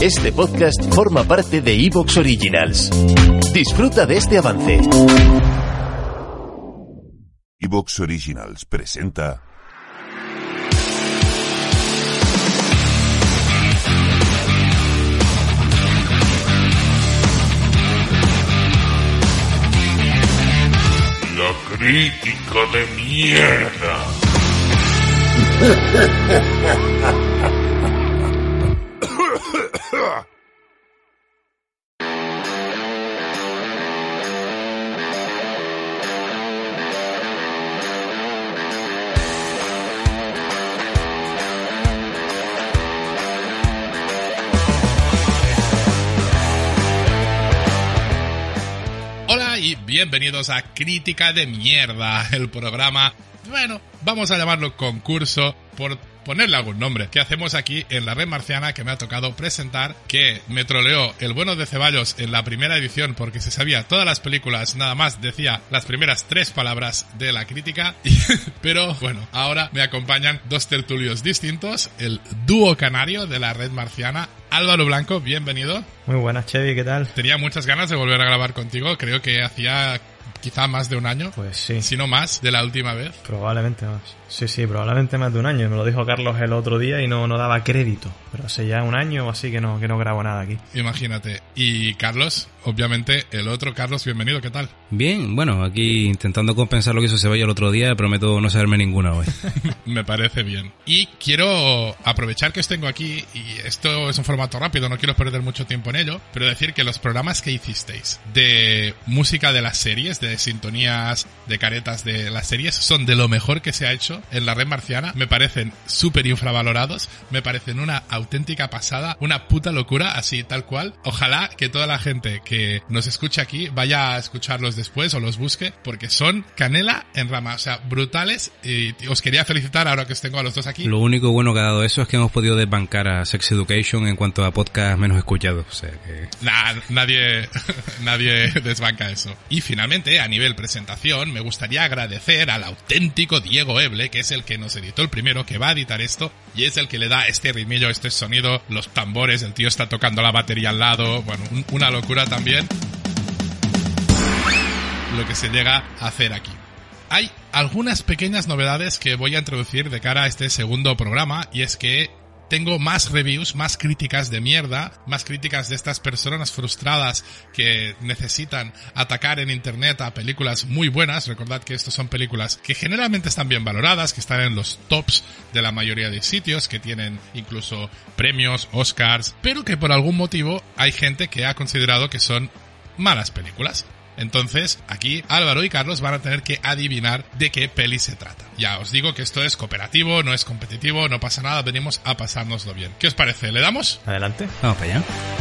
Este podcast forma parte de Evox Originals. Disfruta de este avance. Evox Originals presenta. La crítica de mierda. Y bienvenidos a Crítica de Mierda, el programa, bueno, vamos a llamarlo concurso por ponerle algún nombre, que hacemos aquí en la red marciana que me ha tocado presentar, que me troleó el bueno de Ceballos en la primera edición porque se sabía todas las películas, nada más decía las primeras tres palabras de la crítica, pero bueno, ahora me acompañan dos tertulios distintos, el dúo canario de la red marciana, Álvaro Blanco, bienvenido. Muy buenas, Chevy, ¿qué tal? Tenía muchas ganas de volver a grabar contigo, creo que hacía quizá más de un año. Pues sí. Si no más, de la última vez. Probablemente más. Sí, sí, probablemente más de un año. Me lo dijo Carlos el otro día y no, no daba crédito. Pero hace ya un año o así que no, que no grabo nada aquí. Imagínate. Y Carlos, obviamente, el otro Carlos, bienvenido, ¿qué tal? Bien, bueno, aquí intentando compensar lo que hizo Ceballos el otro día, prometo no saberme ninguna hoy. Me parece bien. Y quiero aprovechar que os tengo aquí, y esto es un formato rápido, no quiero perder mucho tiempo en ello, pero decir que los programas que hicisteis de música de las series, de sintonías, de caretas de las series, son de lo mejor que se ha hecho en la red marciana. Me parecen súper infravalorados, me parecen una auténtica pasada, una puta locura, así tal cual. Ojalá que toda la gente que nos escuche aquí vaya a escucharlos después o los busque, porque son canela en rama, o sea, brutales. Y os quería felicitar ahora que os tengo a los dos aquí. Lo único bueno que ha dado eso es que hemos podido desbancar a Sex Education en cuanto a podcast menos escuchados. O sea que... Nah, nadie, nadie desbanca eso. Y finalmente, a nivel presentación, me gustaría agradecer al auténtico Diego Eble, que es el que nos editó el primero, que va a editar esto, y es el que le da este ritmillo, este sonido, los tambores, el tío está tocando la batería al lado, bueno, un- una locura también lo que se llega a hacer aquí. Hay algunas pequeñas novedades que voy a introducir de cara a este segundo programa y es que tengo más reviews, más críticas de mierda, más críticas de estas personas frustradas que necesitan atacar en internet a películas muy buenas. Recordad que estas son películas que generalmente están bien valoradas, que están en los tops de la mayoría de sitios, que tienen incluso premios, Oscars, pero que por algún motivo hay gente que ha considerado que son malas películas. Entonces, aquí Álvaro y Carlos van a tener que adivinar de qué peli se trata. Ya os digo que esto es cooperativo, no es competitivo, no pasa nada, venimos a pasárnoslo bien. ¿Qué os parece? ¿Le damos? Adelante. Vamos para allá.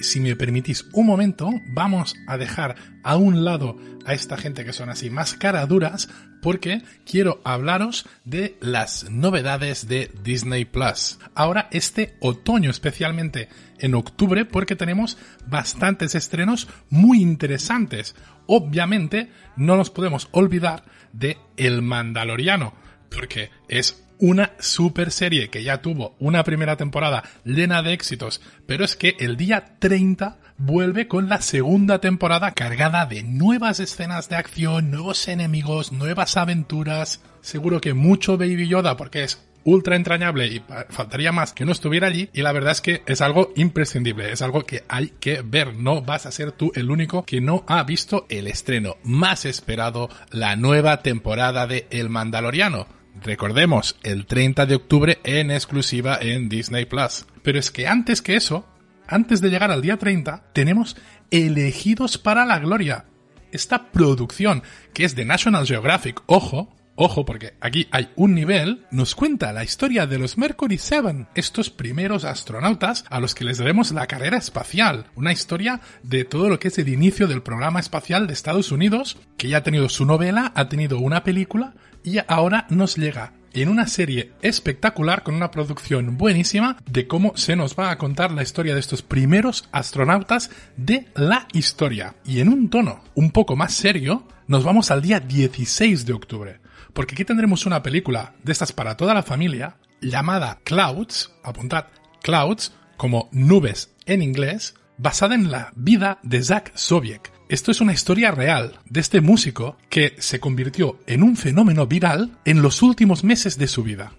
Si me permitís un momento, vamos a dejar a un lado a esta gente que son así más caraduras, porque quiero hablaros de las novedades de Disney Plus. Ahora, este otoño, especialmente en octubre, porque tenemos bastantes estrenos muy interesantes. Obviamente, no nos podemos olvidar de El Mandaloriano, porque es una super serie que ya tuvo una primera temporada llena de éxitos, pero es que el día 30 vuelve con la segunda temporada cargada de nuevas escenas de acción, nuevos enemigos, nuevas aventuras. Seguro que mucho Baby Yoda porque es ultra entrañable y faltaría más que no estuviera allí y la verdad es que es algo imprescindible, es algo que hay que ver, no vas a ser tú el único que no ha visto el estreno más esperado, la nueva temporada de El Mandaloriano. Recordemos, el 30 de octubre en exclusiva en Disney Plus. Pero es que antes que eso, antes de llegar al día 30, tenemos Elegidos para la Gloria. Esta producción, que es de National Geographic, ojo, Ojo, porque aquí hay un nivel, nos cuenta la historia de los Mercury 7, estos primeros astronautas a los que les debemos la carrera espacial. Una historia de todo lo que es el inicio del programa espacial de Estados Unidos, que ya ha tenido su novela, ha tenido una película y ahora nos llega en una serie espectacular con una producción buenísima de cómo se nos va a contar la historia de estos primeros astronautas de la historia. Y en un tono un poco más serio, nos vamos al día 16 de octubre porque aquí tendremos una película de estas para toda la familia llamada Clouds, apuntad, Clouds, como nubes en inglés, basada en la vida de Zach Sobiek. Esto es una historia real de este músico que se convirtió en un fenómeno viral en los últimos meses de su vida.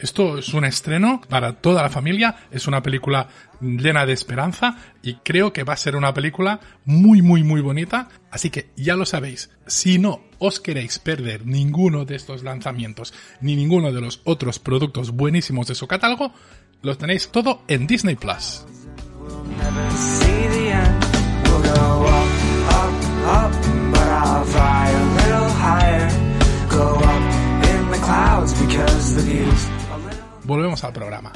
Esto es un estreno para toda la familia, es una película llena de esperanza y creo que va a ser una película muy muy muy bonita, así que ya lo sabéis, si no os queréis perder ninguno de estos lanzamientos ni ninguno de los otros productos buenísimos de su catálogo, los tenéis todo en Disney Plus. Volvemos al programa.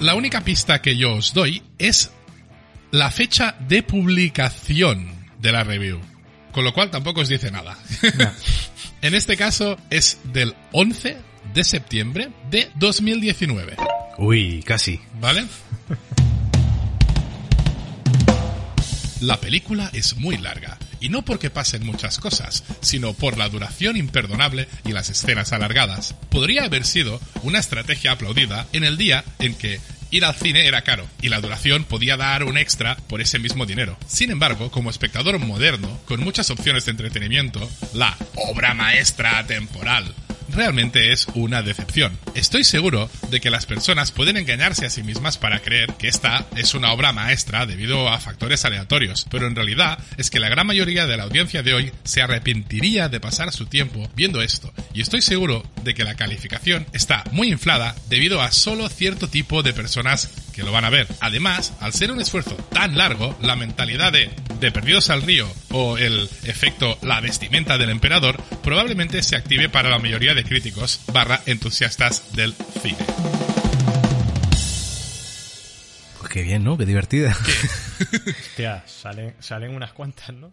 La única pista que yo os doy es la fecha de publicación de la review. Con lo cual tampoco os dice nada. en este caso es del 11 de septiembre de 2019. Uy, casi. ¿Vale? La película es muy larga, y no porque pasen muchas cosas, sino por la duración imperdonable y las escenas alargadas. Podría haber sido una estrategia aplaudida en el día en que Ir al cine era caro y la duración podía dar un extra por ese mismo dinero. Sin embargo, como espectador moderno, con muchas opciones de entretenimiento, la obra maestra temporal realmente es una decepción. Estoy seguro de que las personas pueden engañarse a sí mismas para creer que esta es una obra maestra debido a factores aleatorios, pero en realidad es que la gran mayoría de la audiencia de hoy se arrepentiría de pasar su tiempo viendo esto, y estoy seguro de que la calificación está muy inflada debido a solo cierto tipo de personas que lo van a ver. Además, al ser un esfuerzo tan largo, la mentalidad de de Perdidos al Río o el efecto La vestimenta del emperador probablemente se active para la mayoría de críticos barra entusiastas del cine. Pues qué bien, ¿no? Qué divertida. Hostia, salen, salen unas cuantas, ¿no?